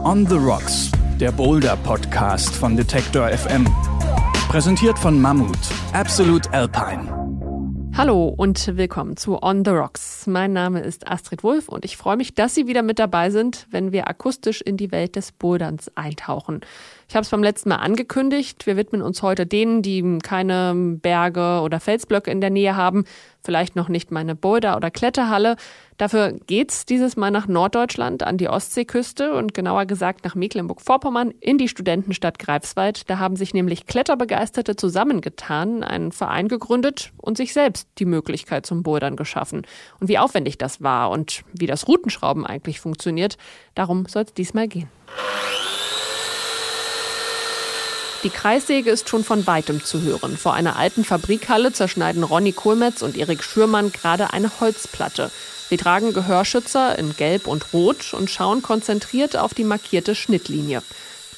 On the Rocks, der Boulder Podcast von Detector FM. Präsentiert von Mammut, Absolute Alpine. Hallo und willkommen zu On the Rocks. Mein Name ist Astrid Wulff und ich freue mich, dass Sie wieder mit dabei sind, wenn wir akustisch in die Welt des Boulderns eintauchen. Ich habe es beim letzten Mal angekündigt. Wir widmen uns heute denen, die keine Berge oder Felsblöcke in der Nähe haben, vielleicht noch nicht meine Boulder- oder Kletterhalle. Dafür geht's dieses Mal nach Norddeutschland an die Ostseeküste und genauer gesagt nach Mecklenburg-Vorpommern in die Studentenstadt Greifswald. Da haben sich nämlich Kletterbegeisterte zusammengetan, einen Verein gegründet und sich selbst die Möglichkeit zum Bouldern geschaffen. Und wie aufwendig das war und wie das Routenschrauben eigentlich funktioniert, darum soll es diesmal gehen. Die Kreissäge ist schon von weitem zu hören. Vor einer alten Fabrikhalle zerschneiden Ronny Kohlmetz und Erik Schürmann gerade eine Holzplatte. Sie tragen Gehörschützer in Gelb und Rot und schauen konzentriert auf die markierte Schnittlinie.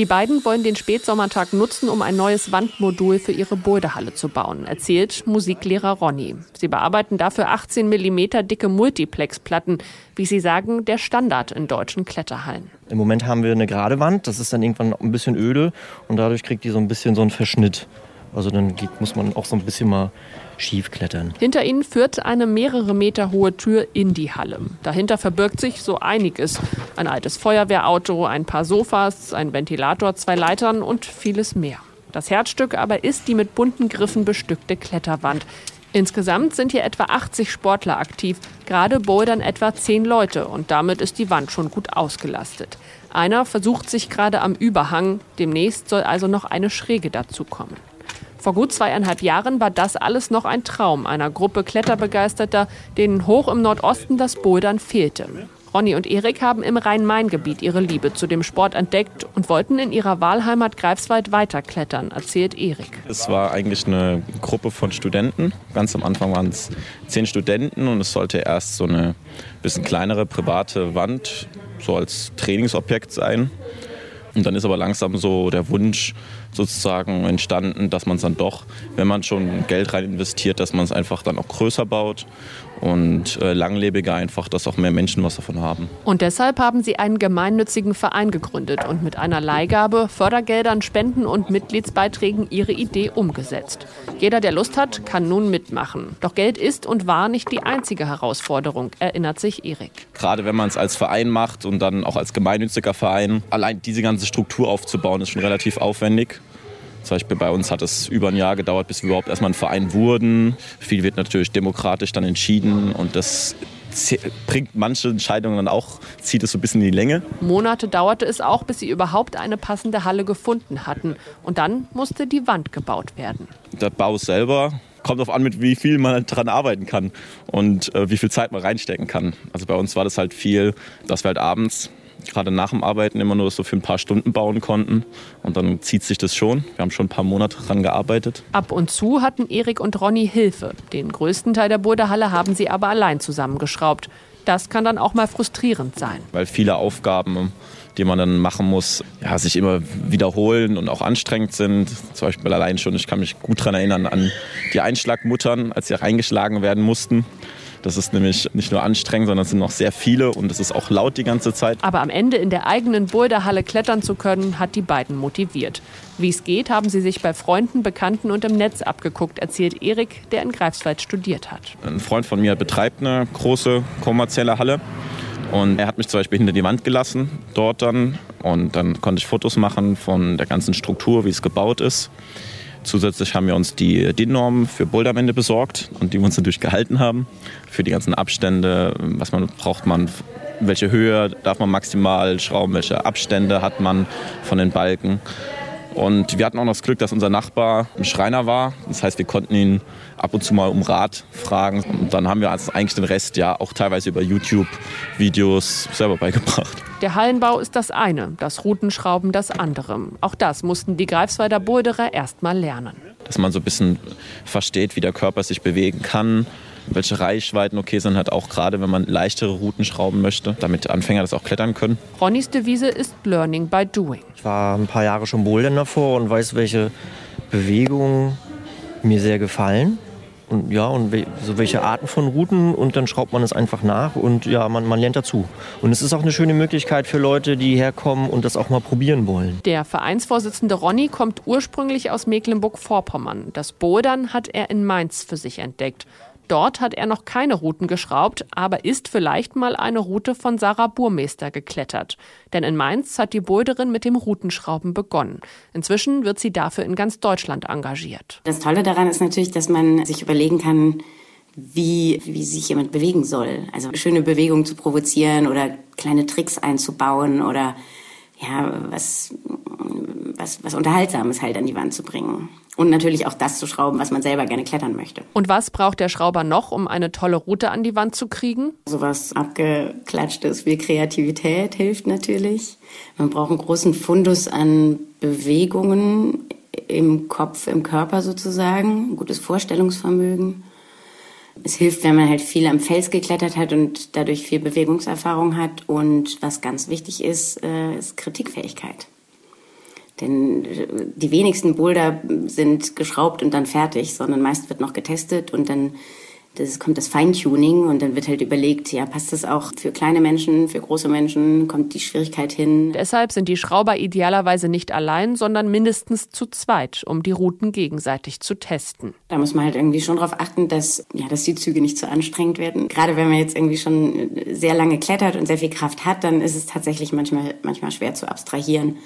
Die beiden wollen den Spätsommertag nutzen, um ein neues Wandmodul für ihre Boulderhalle zu bauen, erzählt Musiklehrer Ronny. Sie bearbeiten dafür 18 mm dicke Multiplexplatten, wie sie sagen, der Standard in deutschen Kletterhallen. Im Moment haben wir eine gerade Wand, das ist dann irgendwann ein bisschen öde und dadurch kriegt die so ein bisschen so einen Verschnitt. Also dann geht, muss man auch so ein bisschen mal schief klettern. Hinter ihnen führt eine mehrere Meter hohe Tür in die Halle. Dahinter verbirgt sich so einiges. Ein altes Feuerwehrauto, ein paar Sofas, ein Ventilator, zwei Leitern und vieles mehr. Das Herzstück aber ist die mit bunten Griffen bestückte Kletterwand. Insgesamt sind hier etwa 80 Sportler aktiv. Gerade bouldern etwa 10 Leute und damit ist die Wand schon gut ausgelastet. Einer versucht sich gerade am Überhang. Demnächst soll also noch eine Schräge dazukommen. Vor gut zweieinhalb Jahren war das alles noch ein Traum einer Gruppe Kletterbegeisterter, denen hoch im Nordosten das Bouldern fehlte. Ronny und Erik haben im Rhein-Main-Gebiet ihre Liebe zu dem Sport entdeckt und wollten in ihrer Wahlheimat Greifswald weiterklettern, erzählt Erik. Es war eigentlich eine Gruppe von Studenten. Ganz am Anfang waren es zehn Studenten und es sollte erst so eine bisschen kleinere private Wand so als Trainingsobjekt sein. Und dann ist aber langsam so der Wunsch sozusagen entstanden, dass man es dann doch, wenn man schon Geld rein investiert, dass man es einfach dann auch größer baut und äh, langlebiger einfach, dass auch mehr Menschen was davon haben. Und deshalb haben sie einen gemeinnützigen Verein gegründet und mit einer Leihgabe, Fördergeldern, Spenden und Mitgliedsbeiträgen ihre Idee umgesetzt. Jeder, der Lust hat, kann nun mitmachen. Doch Geld ist und war nicht die einzige Herausforderung, erinnert sich Erik. Gerade wenn man es als Verein macht und dann auch als gemeinnütziger Verein, allein diese ganze Struktur aufzubauen, ist schon relativ aufwendig. Zum Beispiel bei uns hat es über ein Jahr gedauert, bis wir überhaupt erstmal ein Verein wurden. Viel wird natürlich demokratisch dann entschieden und das bringt manche Entscheidungen dann auch, zieht es so ein bisschen in die Länge. Monate dauerte es auch, bis sie überhaupt eine passende Halle gefunden hatten. Und dann musste die Wand gebaut werden. Der Bau selber kommt darauf an, mit wie viel man daran arbeiten kann und äh, wie viel Zeit man reinstecken kann. Also bei uns war das halt viel, dass wir halt abends gerade nach dem Arbeiten immer nur so für ein paar Stunden bauen konnten. Und dann zieht sich das schon. Wir haben schon ein paar Monate daran gearbeitet. Ab und zu hatten Erik und Ronny Hilfe. Den größten Teil der Burderhalle haben sie aber allein zusammengeschraubt. Das kann dann auch mal frustrierend sein. Weil viele Aufgaben, die man dann machen muss, ja, sich immer wiederholen und auch anstrengend sind. Zum Beispiel allein schon, ich kann mich gut daran erinnern an die Einschlagmuttern, als sie reingeschlagen werden mussten. Das ist nämlich nicht nur anstrengend, sondern es sind noch sehr viele und es ist auch laut die ganze Zeit. Aber am Ende in der eigenen Boulderhalle klettern zu können, hat die beiden motiviert. Wie es geht, haben sie sich bei Freunden, Bekannten und im Netz abgeguckt, erzählt Erik, der in Greifswald studiert hat. Ein Freund von mir betreibt eine große kommerzielle Halle. Und er hat mich zum Beispiel hinter die Wand gelassen, dort dann. Und dann konnte ich Fotos machen von der ganzen Struktur, wie es gebaut ist. Zusätzlich haben wir uns die DIN-Normen für Boulderwände besorgt und die wir uns natürlich gehalten haben. Für die ganzen Abstände, was man braucht man, welche Höhe darf man maximal schrauben, welche Abstände hat man von den Balken. Und wir hatten auch noch das Glück, dass unser Nachbar ein Schreiner war. Das heißt, wir konnten ihn ab und zu mal um Rat fragen. Und dann haben wir uns eigentlich den Rest ja auch teilweise über YouTube-Videos selber beigebracht. Der Hallenbau ist das eine, das Routenschrauben das andere. Auch das mussten die Greifswalder Boulderer erst mal lernen. Dass man so ein bisschen versteht, wie der Körper sich bewegen kann welche Reichweiten okay sind, halt auch gerade, wenn man leichtere Routen schrauben möchte, damit Anfänger das auch klettern können. Ronnys Devise ist Learning by Doing. Ich war ein paar Jahre schon Bouldern davor und weiß, welche Bewegungen mir sehr gefallen und ja, und so welche Arten von Routen und dann schraubt man es einfach nach und ja, man, man lernt dazu. Und es ist auch eine schöne Möglichkeit für Leute, die herkommen und das auch mal probieren wollen. Der Vereinsvorsitzende Ronny kommt ursprünglich aus Mecklenburg-Vorpommern. Das Bouldern hat er in Mainz für sich entdeckt. Dort hat er noch keine Routen geschraubt, aber ist vielleicht mal eine Route von Sarah Burmeister geklettert. Denn in Mainz hat die Boulderin mit dem Routenschrauben begonnen. Inzwischen wird sie dafür in ganz Deutschland engagiert. Das Tolle daran ist natürlich, dass man sich überlegen kann, wie, wie sich jemand bewegen soll. Also schöne Bewegungen zu provozieren oder kleine Tricks einzubauen oder ja, was, was, was Unterhaltsames halt an die Wand zu bringen. Und natürlich auch das zu schrauben, was man selber gerne klettern möchte. Und was braucht der Schrauber noch, um eine tolle Route an die Wand zu kriegen? Sowas abgeklatschtes wie Kreativität hilft natürlich. Man braucht einen großen Fundus an Bewegungen im Kopf, im Körper sozusagen, ein gutes Vorstellungsvermögen. Es hilft, wenn man halt viel am Fels geklettert hat und dadurch viel Bewegungserfahrung hat. Und was ganz wichtig ist, äh, ist Kritikfähigkeit. Denn äh, die wenigsten Boulder sind geschraubt und dann fertig, sondern meist wird noch getestet und dann das kommt das Feintuning und dann wird halt überlegt, ja, passt das auch für kleine Menschen, für große Menschen, kommt die Schwierigkeit hin. Deshalb sind die Schrauber idealerweise nicht allein, sondern mindestens zu zweit, um die Routen gegenseitig zu testen. Da muss man halt irgendwie schon darauf achten, dass, ja, dass die Züge nicht zu anstrengend werden. Gerade wenn man jetzt irgendwie schon sehr lange klettert und sehr viel Kraft hat, dann ist es tatsächlich manchmal, manchmal schwer zu abstrahieren,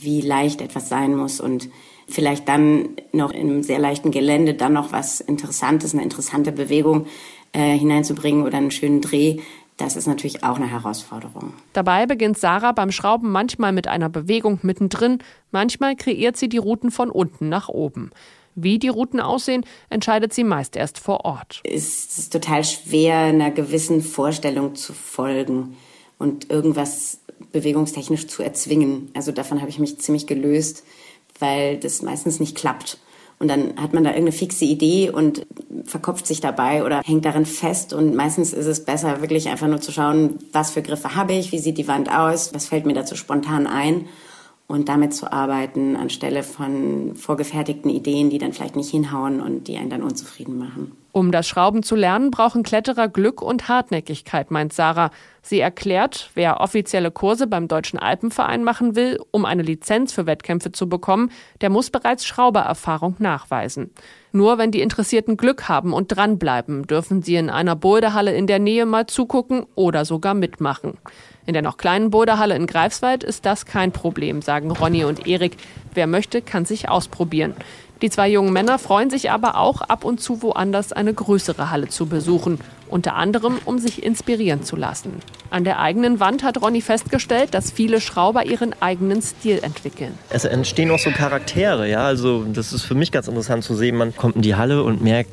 wie leicht etwas sein muss und vielleicht dann noch in einem sehr leichten Gelände dann noch was Interessantes, eine interessante Bewegung äh, hineinzubringen oder einen schönen Dreh, das ist natürlich auch eine Herausforderung. Dabei beginnt Sarah beim Schrauben manchmal mit einer Bewegung mittendrin, manchmal kreiert sie die Routen von unten nach oben. Wie die Routen aussehen, entscheidet sie meist erst vor Ort. Es ist total schwer, einer gewissen Vorstellung zu folgen und irgendwas bewegungstechnisch zu erzwingen. Also davon habe ich mich ziemlich gelöst weil das meistens nicht klappt. Und dann hat man da irgendeine fixe Idee und verkopft sich dabei oder hängt darin fest. Und meistens ist es besser, wirklich einfach nur zu schauen, was für Griffe habe ich, wie sieht die Wand aus, was fällt mir dazu spontan ein und damit zu arbeiten, anstelle von vorgefertigten Ideen, die dann vielleicht nicht hinhauen und die einen dann unzufrieden machen. Um das Schrauben zu lernen, brauchen Kletterer Glück und Hartnäckigkeit, meint Sarah. Sie erklärt, wer offizielle Kurse beim Deutschen Alpenverein machen will, um eine Lizenz für Wettkämpfe zu bekommen, der muss bereits Schraubererfahrung nachweisen. Nur wenn die Interessierten Glück haben und dranbleiben, dürfen sie in einer Boulderhalle in der Nähe mal zugucken oder sogar mitmachen. In der noch kleinen Boulderhalle in Greifswald ist das kein Problem, sagen Ronny und Erik. Wer möchte, kann sich ausprobieren. Die zwei jungen Männer freuen sich aber auch, ab und zu woanders eine größere Halle zu besuchen. Unter anderem, um sich inspirieren zu lassen. An der eigenen Wand hat Ronny festgestellt, dass viele Schrauber ihren eigenen Stil entwickeln. Es entstehen auch so Charaktere, ja. Also, das ist für mich ganz interessant zu sehen. Man kommt in die Halle und merkt,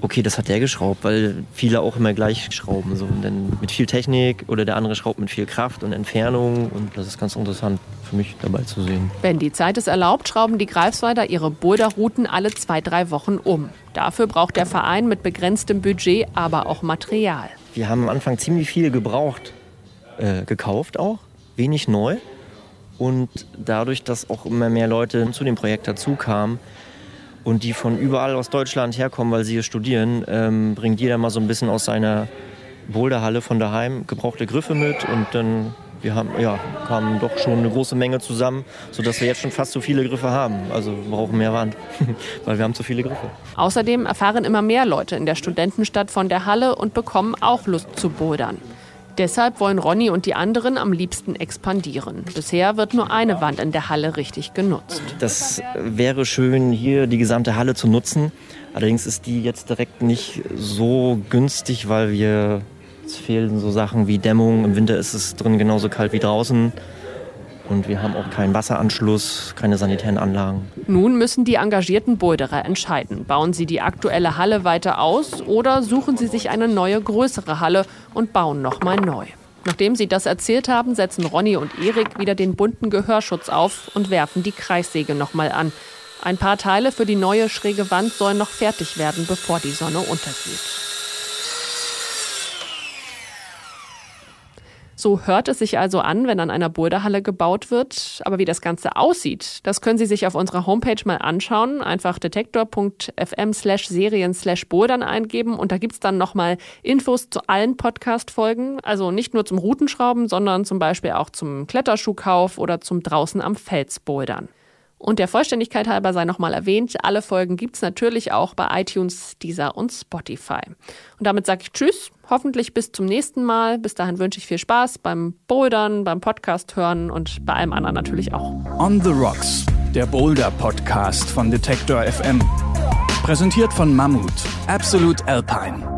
okay, das hat der geschraubt, weil viele auch immer gleich schrauben. So. Und dann mit viel Technik oder der andere schraubt mit viel Kraft und Entfernung. Und das ist ganz interessant für mich dabei zu sehen. Wenn die Zeit es erlaubt, schrauben die Greifswalder ihre Boulderrouten alle zwei, drei Wochen um. Dafür braucht der Verein mit begrenztem Budget aber auch Material. Wir haben am Anfang ziemlich viel gebraucht, äh, gekauft auch, wenig neu. Und dadurch, dass auch immer mehr Leute zu dem Projekt dazukamen, und die von überall aus Deutschland herkommen, weil sie hier studieren, ähm, bringt jeder mal so ein bisschen aus seiner Boulderhalle von daheim gebrauchte Griffe mit und dann wir haben ja kamen doch schon eine große Menge zusammen, sodass wir jetzt schon fast so viele Griffe haben. Also wir brauchen mehr Wand, weil wir haben zu viele Griffe. Außerdem erfahren immer mehr Leute in der Studentenstadt von der Halle und bekommen auch Lust zu bouldern. Deshalb wollen Ronny und die anderen am liebsten expandieren. Bisher wird nur eine Wand in der Halle richtig genutzt. Das wäre schön, hier die gesamte Halle zu nutzen. Allerdings ist die jetzt direkt nicht so günstig, weil wir es fehlen so Sachen wie Dämmung. Im Winter ist es drin genauso kalt wie draußen. Und wir haben auch keinen Wasseranschluss, keine sanitären Anlagen. Nun müssen die engagierten Boulderer entscheiden. Bauen sie die aktuelle Halle weiter aus oder suchen sie sich eine neue, größere Halle und bauen nochmal neu? Nachdem sie das erzählt haben, setzen Ronny und Erik wieder den bunten Gehörschutz auf und werfen die Kreissäge nochmal an. Ein paar Teile für die neue schräge Wand sollen noch fertig werden, bevor die Sonne untergeht. So hört es sich also an, wenn an einer Boulderhalle gebaut wird. Aber wie das Ganze aussieht, das können Sie sich auf unserer Homepage mal anschauen. Einfach detektor.fm slash serien slash bouldern eingeben und da gibt's dann nochmal Infos zu allen Podcast-Folgen. Also nicht nur zum Routenschrauben, sondern zum Beispiel auch zum Kletterschuhkauf oder zum draußen am Fels bouldern. Und der Vollständigkeit halber sei nochmal erwähnt, alle Folgen gibt's natürlich auch bei iTunes, Deezer und Spotify. Und damit sage ich Tschüss, hoffentlich bis zum nächsten Mal. Bis dahin wünsche ich viel Spaß beim Bouldern, beim Podcast hören und bei allem anderen natürlich auch. On the Rocks, der Boulder Podcast von Detektor FM. Präsentiert von Mammut, Absolute Alpine.